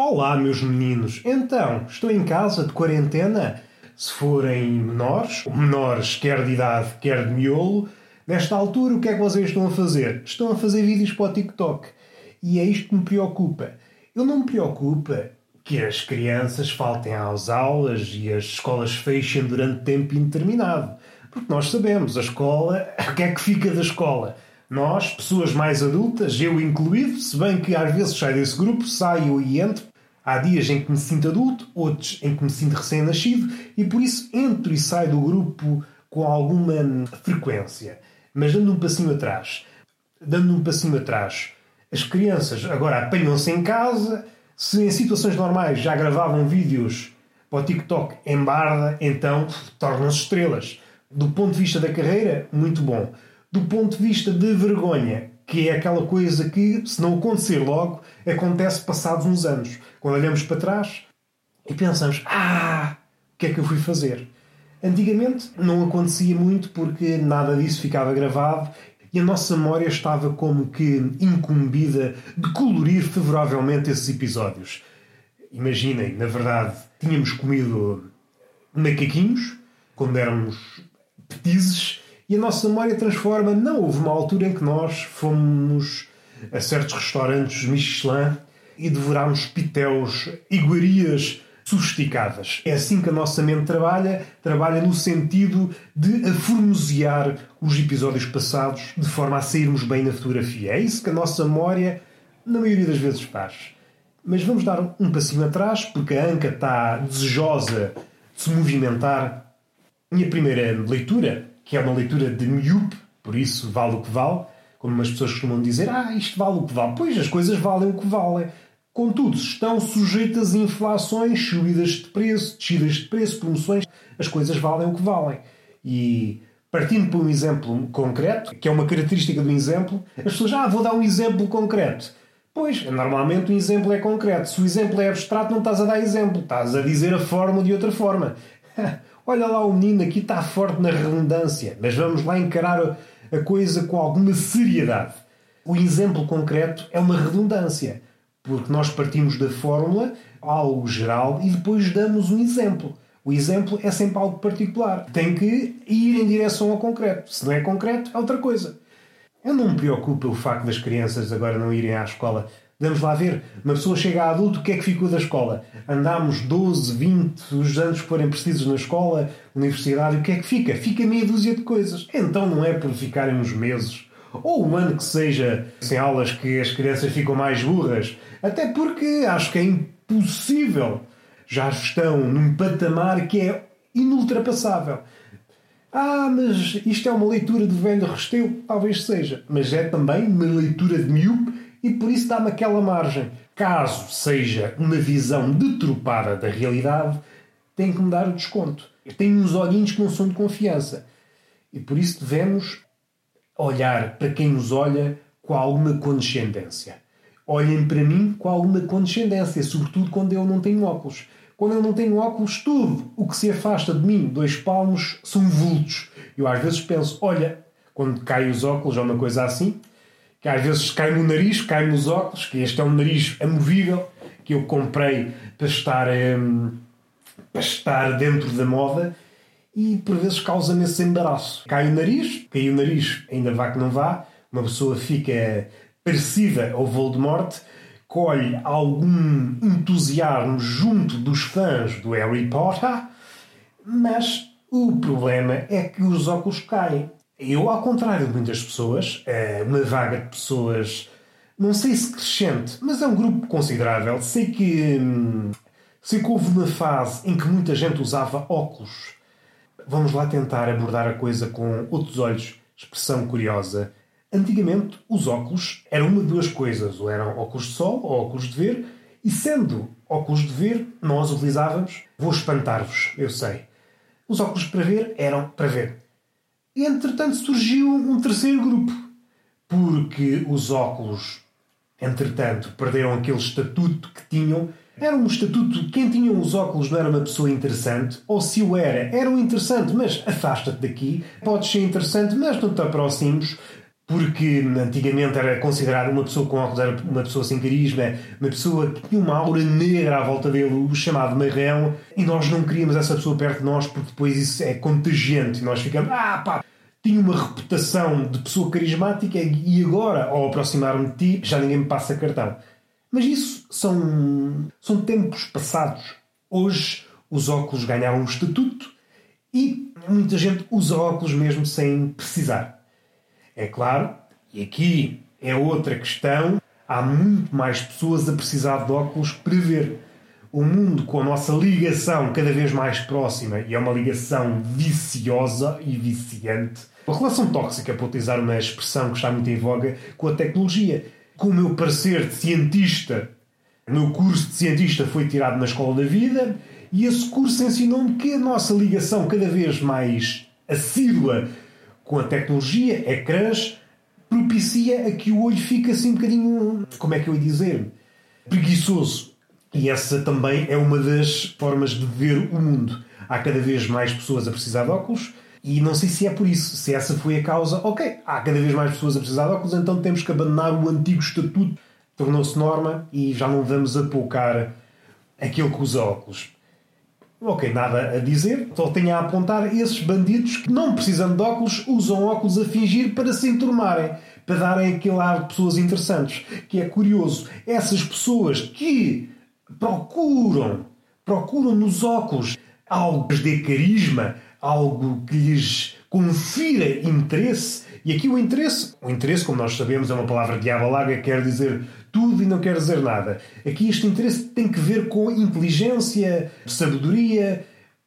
Olá, meus meninos. Então, estou em casa de quarentena? Se forem menores, menores quer de idade, quer de miolo, nesta altura o que é que vocês estão a fazer? Estão a fazer vídeos para o TikTok. E é isto que me preocupa. Eu não me preocupa que as crianças faltem às aulas e as escolas fechem durante tempo indeterminado. Porque nós sabemos, a escola, o que é que fica da escola? Nós, pessoas mais adultas, eu incluído, se bem que às vezes saio desse grupo, saio e entro. Há dias em que me sinto adulto, outros em que me sinto recém-nascido e por isso entro e saio do grupo com alguma frequência. Mas dando um passinho atrás, dando um passinho atrás, as crianças agora apanham-se em casa, se em situações normais já gravavam vídeos para o TikTok em barda, então tornam-se estrelas. Do ponto de vista da carreira, muito bom. Do ponto de vista de vergonha, que é aquela coisa que, se não acontecer logo, acontece passados uns anos. Quando olhamos para trás e pensamos: Ah, o que é que eu fui fazer? Antigamente não acontecia muito porque nada disso ficava gravado e a nossa memória estava como que incumbida de colorir favoravelmente esses episódios. Imaginem, na verdade, tínhamos comido macaquinhos quando éramos petizes e a nossa memória transforma. Não houve uma altura em que nós fomos a certos restaurantes Michelin e devorámos pitéus, iguarias sofisticadas. É assim que a nossa mente trabalha, trabalha no sentido de aformosear os episódios passados de forma a sairmos bem na fotografia. É isso que a nossa memória, na maioria das vezes, faz. Mas vamos dar um passinho atrás, porque a Anca está desejosa de se movimentar. Minha primeira leitura, que é uma leitura de miúpe, por isso vale o que vale, como as pessoas costumam dizer, ah, isto vale o que vale. Pois, as coisas valem o que valem. Contudo, estão sujeitas a inflações, subidas de preço, descidas de preço, promoções, as coisas valem o que valem. E partindo para um exemplo concreto, que é uma característica do exemplo, as pessoas, ah, vou dar um exemplo concreto. Pois, normalmente o exemplo é concreto. Se o exemplo é abstrato, não estás a dar exemplo, estás a dizer a forma de outra forma. Olha lá o menino aqui está forte na redundância, mas vamos lá encarar a coisa com alguma seriedade. O exemplo concreto é uma redundância porque nós partimos da fórmula, algo geral, e depois damos um exemplo. O exemplo é sempre algo particular. Tem que ir em direção ao concreto. Se não é concreto, é outra coisa. Eu não me preocupo o facto das crianças agora não irem à escola. Vamos lá ver. Uma pessoa chega a adulto, o que é que ficou da escola? Andámos 12, 20, os anos que forem precisos na escola, universidade, o que é que fica? Fica meia dúzia de coisas. Então não é por ficarem uns meses ou um ano que seja sem aulas que as crianças ficam mais burras. Até porque acho que é impossível. Já estão num patamar que é inultrapassável. Ah, mas isto é uma leitura de velho resteu? Talvez seja. Mas é também uma leitura de miúpe e por isso dá-me aquela margem. Caso seja uma visão deturpada da realidade, tem que me dar o desconto. Tenho uns olhinhos que não são de confiança. E por isso devemos olhar para quem nos olha com alguma condescendência. Olhem para mim com alguma condescendência, sobretudo quando eu não tenho óculos. Quando eu não tenho óculos, tudo o que se afasta de mim, dois palmos, são vultos. Eu às vezes penso, olha, quando caem os óculos ou uma coisa assim, que às vezes cai no nariz, cai nos óculos, que este é um nariz amovível, que eu comprei para estar, hum, para estar dentro da moda, e por vezes causa-me esse embaraço. Cai o nariz, cai o nariz, ainda vá que não vá, uma pessoa fica parecida ao Voldemort, colhe algum entusiasmo junto dos fãs do Harry Potter, mas o problema é que os óculos caem. Eu, ao contrário de muitas pessoas, é uma vaga de pessoas, não sei se crescente, mas é um grupo considerável. Sei que, hum, sei que houve uma fase em que muita gente usava óculos vamos lá tentar abordar a coisa com outros olhos. Expressão curiosa. Antigamente, os óculos eram uma de duas coisas. Ou eram óculos de sol ou óculos de ver. E sendo óculos de ver, nós utilizávamos. Vou espantar-vos, eu sei. Os óculos para ver eram para ver. Entretanto surgiu um terceiro grupo. Porque os óculos, entretanto, perderam aquele estatuto que tinham era um estatuto, quem tinha os óculos não era uma pessoa interessante, ou se o era, era um interessante, mas afasta-te daqui, podes ser interessante, mas não te aproximes. Porque antigamente era considerado uma pessoa com óculos era uma pessoa sem carisma, uma pessoa que tinha uma aura negra à volta dele, o chamado marrão, e nós não queríamos essa pessoa perto de nós porque depois isso é contagiante. Nós ficamos, ah pá, tinha uma reputação de pessoa carismática e agora, ao aproximar-me de ti, já ninguém me passa cartão. Mas isso são, são tempos passados. Hoje os óculos ganharam um estatuto e muita gente usa óculos mesmo sem precisar. É claro, e aqui é outra questão, há muito mais pessoas a precisar de óculos para ver. O mundo com a nossa ligação cada vez mais próxima, e é uma ligação viciosa e viciante, uma relação tóxica, para utilizar uma expressão que está muito em voga, com a tecnologia. Com o meu parecer de cientista, o meu curso de cientista foi tirado na escola da vida, e esse curso ensinou-me que a nossa ligação cada vez mais assídua com a tecnologia, ecrãs, propicia a que o olho fique assim um bocadinho, como é que eu ia dizer, preguiçoso. E essa também é uma das formas de ver o mundo. Há cada vez mais pessoas a precisar de óculos e não sei se é por isso, se essa foi a causa. Ok, há cada vez mais pessoas a precisar de óculos, então temos que abandonar o antigo estatuto. Tornou-se norma e já não vamos apoucar aquele que usa óculos. Ok, nada a dizer, só tenho a apontar esses bandidos que, não precisando de óculos, usam óculos a fingir para se enturmarem, para darem aquele ar de pessoas interessantes. Que é curioso, essas pessoas que procuram, procuram nos óculos algo dê carisma, algo que lhes confira interesse, e aqui o interesse, o interesse, como nós sabemos, é uma palavra de aba larga, quer dizer tudo e não quer dizer nada. Aqui este interesse tem que ver com inteligência, sabedoria,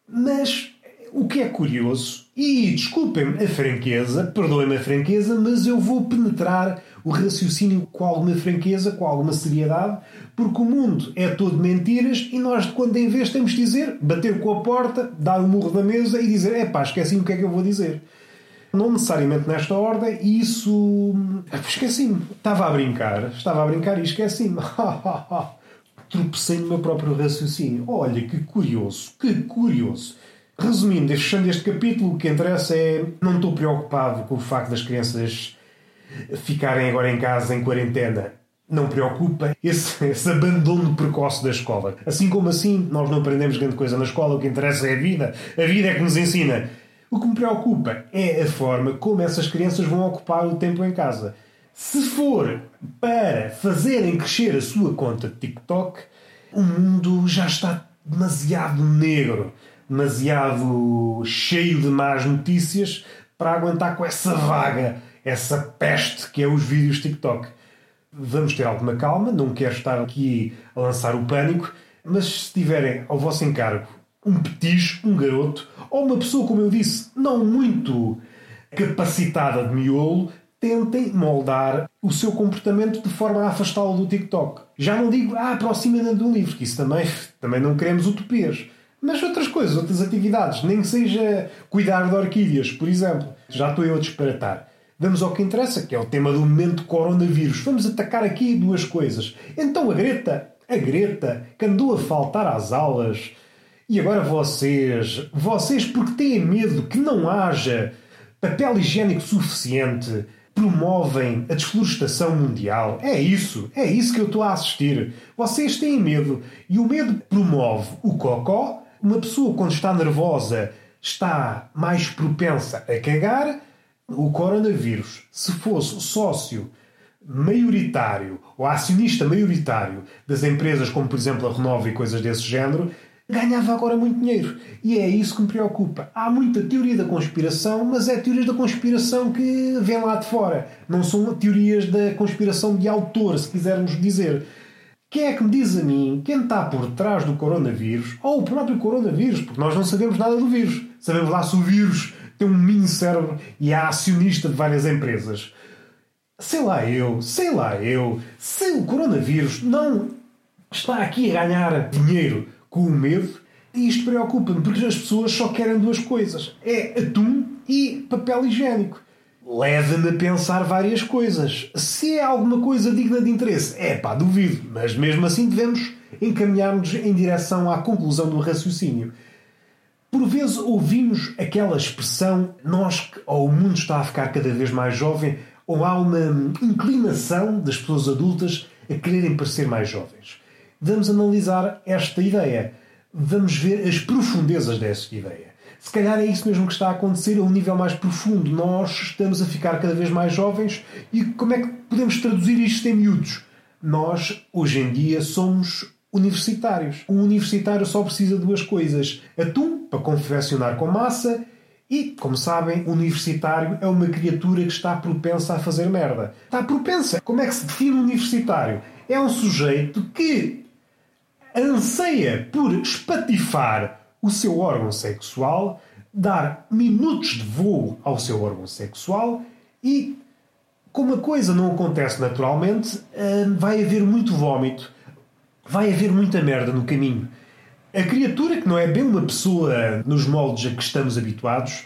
mas o que é curioso, e desculpem-me a franqueza, perdoem-me a franqueza, mas eu vou penetrar o raciocínio com alguma franqueza, com alguma seriedade, porque o mundo é todo mentiras e nós, de quando em vez, temos de dizer, bater com a porta, dar um murro na mesa e dizer: é pá, esqueci o que é que eu vou dizer. Não necessariamente nesta ordem, e isso. Esqueci-me. Estava a brincar, estava a brincar e esqueci-me. Tropecei no meu próprio raciocínio. Olha que curioso, que curioso. Resumindo, fechando este capítulo, o que interessa é. Não estou preocupado com o facto das crianças ficarem agora em casa em quarentena. Não preocupa esse, esse abandono precoce da escola. Assim como assim, nós não aprendemos grande coisa na escola, o que interessa é a vida. A vida é que nos ensina. O que me preocupa é a forma como essas crianças vão ocupar o tempo em casa. Se for para fazerem crescer a sua conta de TikTok, o mundo já está demasiado negro, demasiado cheio de más notícias para aguentar com essa vaga, essa peste que é os vídeos TikTok. Vamos ter alguma calma, não quero estar aqui a lançar o pânico, mas se tiverem ao vosso encargo um petis, um garoto, ou uma pessoa, como eu disse, não muito capacitada de miolo, tentem moldar o seu comportamento de forma a afastá-lo do TikTok. Já não digo, ah, aproxima-te de um livro, que isso também, também não queremos utopias. Mas outras coisas, outras atividades, nem que seja cuidar de orquídeas, por exemplo. Já estou eu a disparatar. Vamos ao que interessa, que é o tema do momento coronavírus. Vamos atacar aqui duas coisas. Então a Greta, a Greta, que andou a faltar às aulas, e agora vocês, vocês porque têm medo que não haja papel higiênico suficiente, promovem a desflorestação mundial. É isso, é isso que eu estou a assistir. Vocês têm medo e o medo promove o cocó. Uma pessoa quando está nervosa está mais propensa a cagar. O coronavírus, se fosse sócio maioritário ou acionista maioritário das empresas como por exemplo a Renova e coisas desse género, ganhava agora muito dinheiro. E é isso que me preocupa. Há muita teoria da conspiração, mas é teorias da conspiração que vêm lá de fora. Não são teorias da conspiração de autor, se quisermos dizer. Quem é que me diz a mim quem está por trás do coronavírus, ou o próprio coronavírus, porque nós não sabemos nada do vírus. Sabemos lá se o vírus tem um mini cérebro e é acionista de várias empresas. Sei lá eu, sei lá eu, se o coronavírus não está aqui a ganhar dinheiro com o medo. E isto preocupa-me, porque as pessoas só querem duas coisas: é atum e papel higiênico. Leva-me a pensar várias coisas. Se é alguma coisa digna de interesse, é pá, duvido, mas mesmo assim devemos encaminhar-nos em direção à conclusão do raciocínio. Por vezes ouvimos aquela expressão, nós ou o mundo está a ficar cada vez mais jovem, ou há uma inclinação das pessoas adultas a quererem parecer mais jovens. Vamos analisar esta ideia. Vamos ver as profundezas dessa ideia. Se calhar é isso mesmo que está a acontecer a um nível mais profundo. Nós estamos a ficar cada vez mais jovens e como é que podemos traduzir isto em miúdos? Nós, hoje em dia, somos universitários. Um universitário só precisa de duas coisas: atum para confeccionar com massa e, como sabem, o universitário é uma criatura que está propensa a fazer merda. Está propensa. Como é que se define um universitário? É um sujeito que anseia por espatifar o seu órgão sexual, dar minutos de voo ao seu órgão sexual e, como a coisa não acontece naturalmente, eh, vai haver muito vómito, vai haver muita merda no caminho. A criatura, que não é bem uma pessoa nos moldes a que estamos habituados,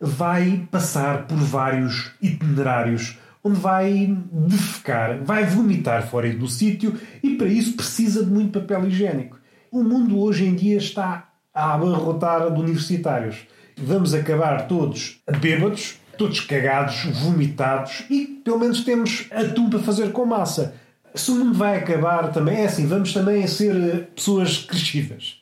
vai passar por vários itinerários onde vai defecar, vai vomitar fora do sítio e para isso precisa de muito papel higiênico. O mundo hoje em dia está a abarrotar de universitários. Vamos acabar todos bêbados, todos cagados, vomitados e pelo menos temos atum para fazer com massa se o mundo vai acabar também, é assim, vamos também ser eh, pessoas crescidas.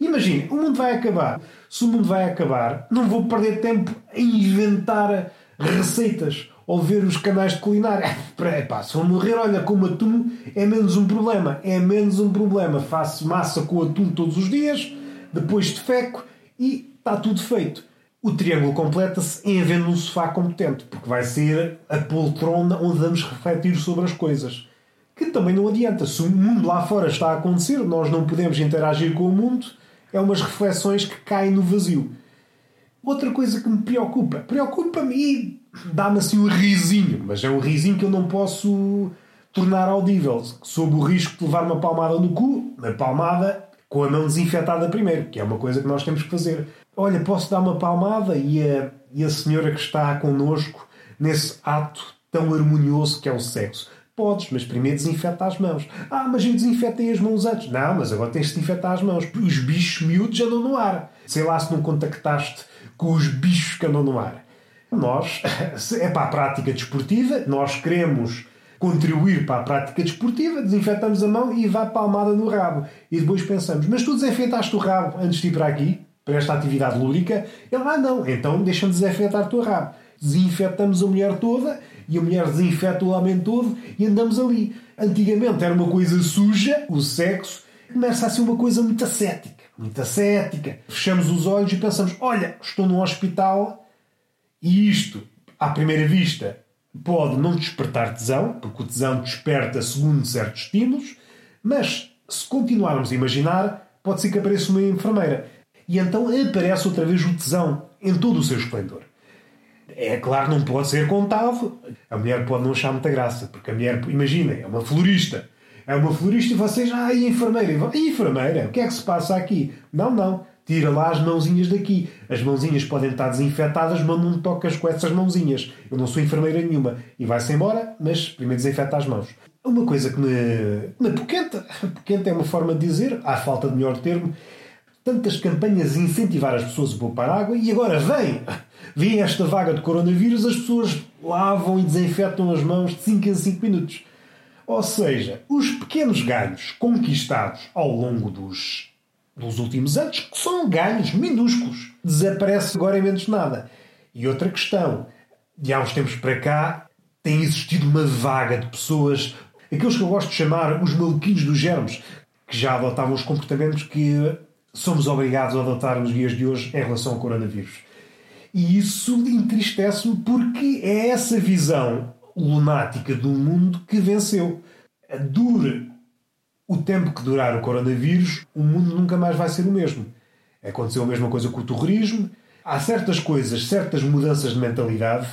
Imagine, o mundo vai acabar. Se o mundo vai acabar, não vou perder tempo a inventar receitas ou ver os canais de culinária. Epá, se eu morrer, olha, como atum é menos um problema. É menos um problema. Faço massa com atum todos os dias, depois de feco e está tudo feito. O triângulo completa-se em havendo um sofá competente, porque vai ser a poltrona onde vamos refletir sobre as coisas que também não adianta. Se o mundo lá fora está a acontecer, nós não podemos interagir com o mundo, é umas reflexões que caem no vazio. Outra coisa que me preocupa, preocupa-me e dá-me assim um risinho, mas é um risinho que eu não posso tornar audível, sob o risco de levar uma palmada no cu, uma palmada com a mão desinfetada primeiro, que é uma coisa que nós temos que fazer. Olha, posso dar uma palmada e a, e a senhora que está connosco nesse ato tão harmonioso que é o sexo. Podes, mas primeiro desinfeta as mãos. Ah, mas eu desinfetei as mãos antes. Não, mas agora tens de desinfetar as mãos. Os bichos miúdos andam no ar. Sei lá se não contactaste com os bichos que andam no ar. Nós, é para a prática desportiva, nós queremos contribuir para a prática desportiva, desinfetamos a mão e vá palmada no rabo. E depois pensamos, mas tu desinfetaste o rabo antes de ir para aqui, para esta atividade lúdica? Ele, ah, não, então deixa-me desinfetar o teu rabo. Desinfetamos a mulher toda e a mulher desinfeta o homem todo e andamos ali. Antigamente era uma coisa suja, o sexo, começa a ser uma coisa muito ascética. Muito ascética. Fechamos os olhos e pensamos: olha, estou num hospital e isto, à primeira vista, pode não despertar tesão, porque o tesão desperta segundo certos estímulos, mas se continuarmos a imaginar, pode ser que apareça uma enfermeira. E então aparece outra vez o tesão em todo o seu esplendor. É claro, não pode ser contado. A mulher pode não achar muita graça, porque a mulher, imaginem, é uma florista. É uma florista e vocês, ah, e enfermeira? E enfermeira? O que é que se passa aqui? Não, não. Tira lá as mãozinhas daqui. As mãozinhas podem estar desinfetadas, mas não tocas com essas mãozinhas. Eu não sou enfermeira nenhuma. E vai-se embora, mas primeiro desinfeta as mãos. Uma coisa que me, me poquenta, poquenta é uma forma de dizer, há falta de melhor termo, tantas campanhas a incentivar as pessoas a poupar água e agora vem vem esta vaga de coronavírus, as pessoas lavam e desinfetam as mãos de 5 em 5 minutos. Ou seja, os pequenos ganhos conquistados ao longo dos, dos últimos anos, que são ganhos minúsculos, desaparece agora em menos nada. E outra questão, de há uns tempos para cá, tem existido uma vaga de pessoas, aqueles que eu gosto de chamar os maluquinhos dos germes, que já adotavam os comportamentos que somos obrigados a adotar nos dias de hoje em relação ao coronavírus. E isso entristece-me porque é essa visão lunática do mundo que venceu. Dure o tempo que durar o coronavírus, o mundo nunca mais vai ser o mesmo. Aconteceu a mesma coisa com o terrorismo. Há certas coisas, certas mudanças de mentalidade.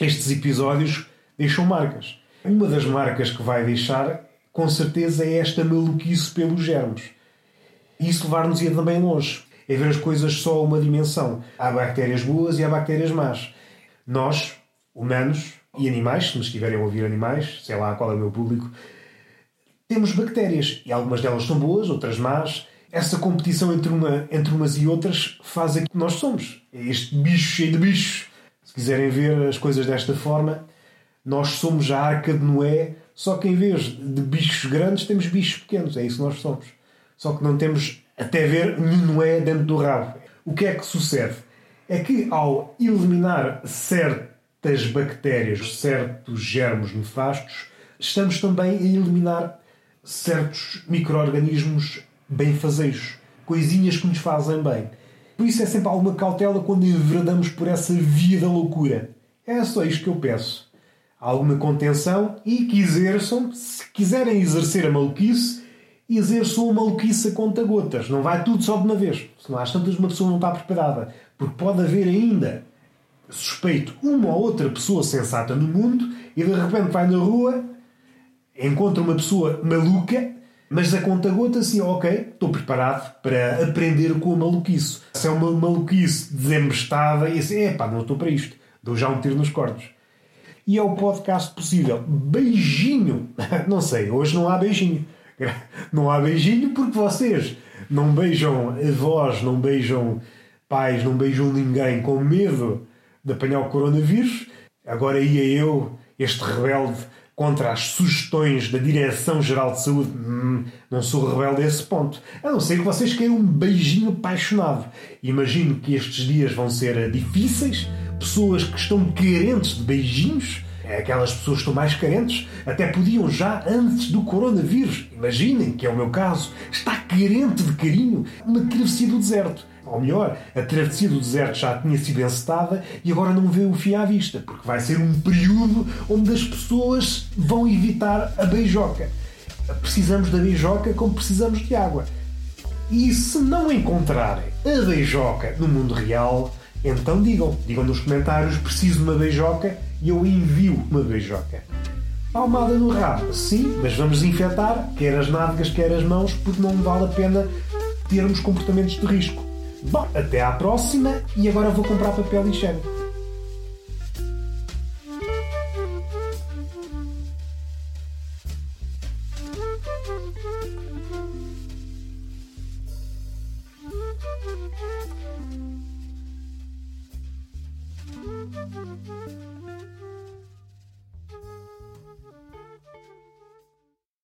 Estes episódios deixam marcas. Uma das marcas que vai deixar, com certeza, é esta maluquice pelos germes. Isso levar-nos-ia também longe é ver as coisas só a uma dimensão. Há bactérias boas e há bactérias más. Nós, humanos e animais, se nos estiverem a ouvir animais, sei lá qual é o meu público, temos bactérias e algumas delas são boas, outras más. Essa competição entre, uma, entre umas e outras faz aquilo que nós somos. É este bicho cheio de bichos. Se quiserem ver as coisas desta forma, Nós somos a arca de Noé, só que em vez de bichos grandes, temos bichos pequenos. É isso que nós somos. Só que não temos até ver nenhum Noé dentro do rabo. O que é que sucede? É que ao eliminar certas bactérias, certos germes nefastos, estamos também a eliminar certos micro-organismos benfazejos, coisinhas que nos fazem bem. Por isso é sempre alguma cautela quando enveredamos por essa via da loucura. É só isto que eu peço. Alguma contenção e que exerçam, se quiserem exercer a maluquice, exerçam a maluquice a conta-gotas. Não vai tudo só de uma vez. Senão às tantas uma pessoa não está preparada. Porque pode haver ainda, suspeito, uma ou outra pessoa sensata no mundo e de repente vai na rua, encontra uma pessoa maluca mas a conta gota assim, ok, estou preparado para aprender com a maluquice. Se é uma maluquice desembestada, e assim, epá, não estou para isto. Dou já um tiro nos cortes. E é o podcast possível. Beijinho! Não sei, hoje não há beijinho. Não há beijinho porque vocês não beijam avós, não beijam pais, não beijam ninguém com medo de apanhar o coronavírus. Agora ia eu, este rebelde, contra as sugestões da Direção-Geral de Saúde, hum, não sou rebelde a esse ponto. A não ser que vocês queiram um beijinho apaixonado. Imagino que estes dias vão ser difíceis, pessoas que estão carentes de beijinhos, é aquelas pessoas que estão mais carentes, até podiam já antes do coronavírus. Imaginem, que é o meu caso, está carente de carinho, uma travessia do deserto ou melhor, a travessia do deserto já tinha sido encetada e agora não vê o fim à vista, porque vai ser um período onde as pessoas vão evitar a beijoca. Precisamos da beijoca como precisamos de água. E se não encontrarem a beijoca no mundo real, então digam, digam nos comentários, preciso de uma beijoca e eu envio uma beijoca. Palmada no rabo, sim, mas vamos infectar quer as nádegas, quer as mãos, porque não vale a pena termos comportamentos de risco. Bom, até à próxima e agora vou comprar papel higiênico.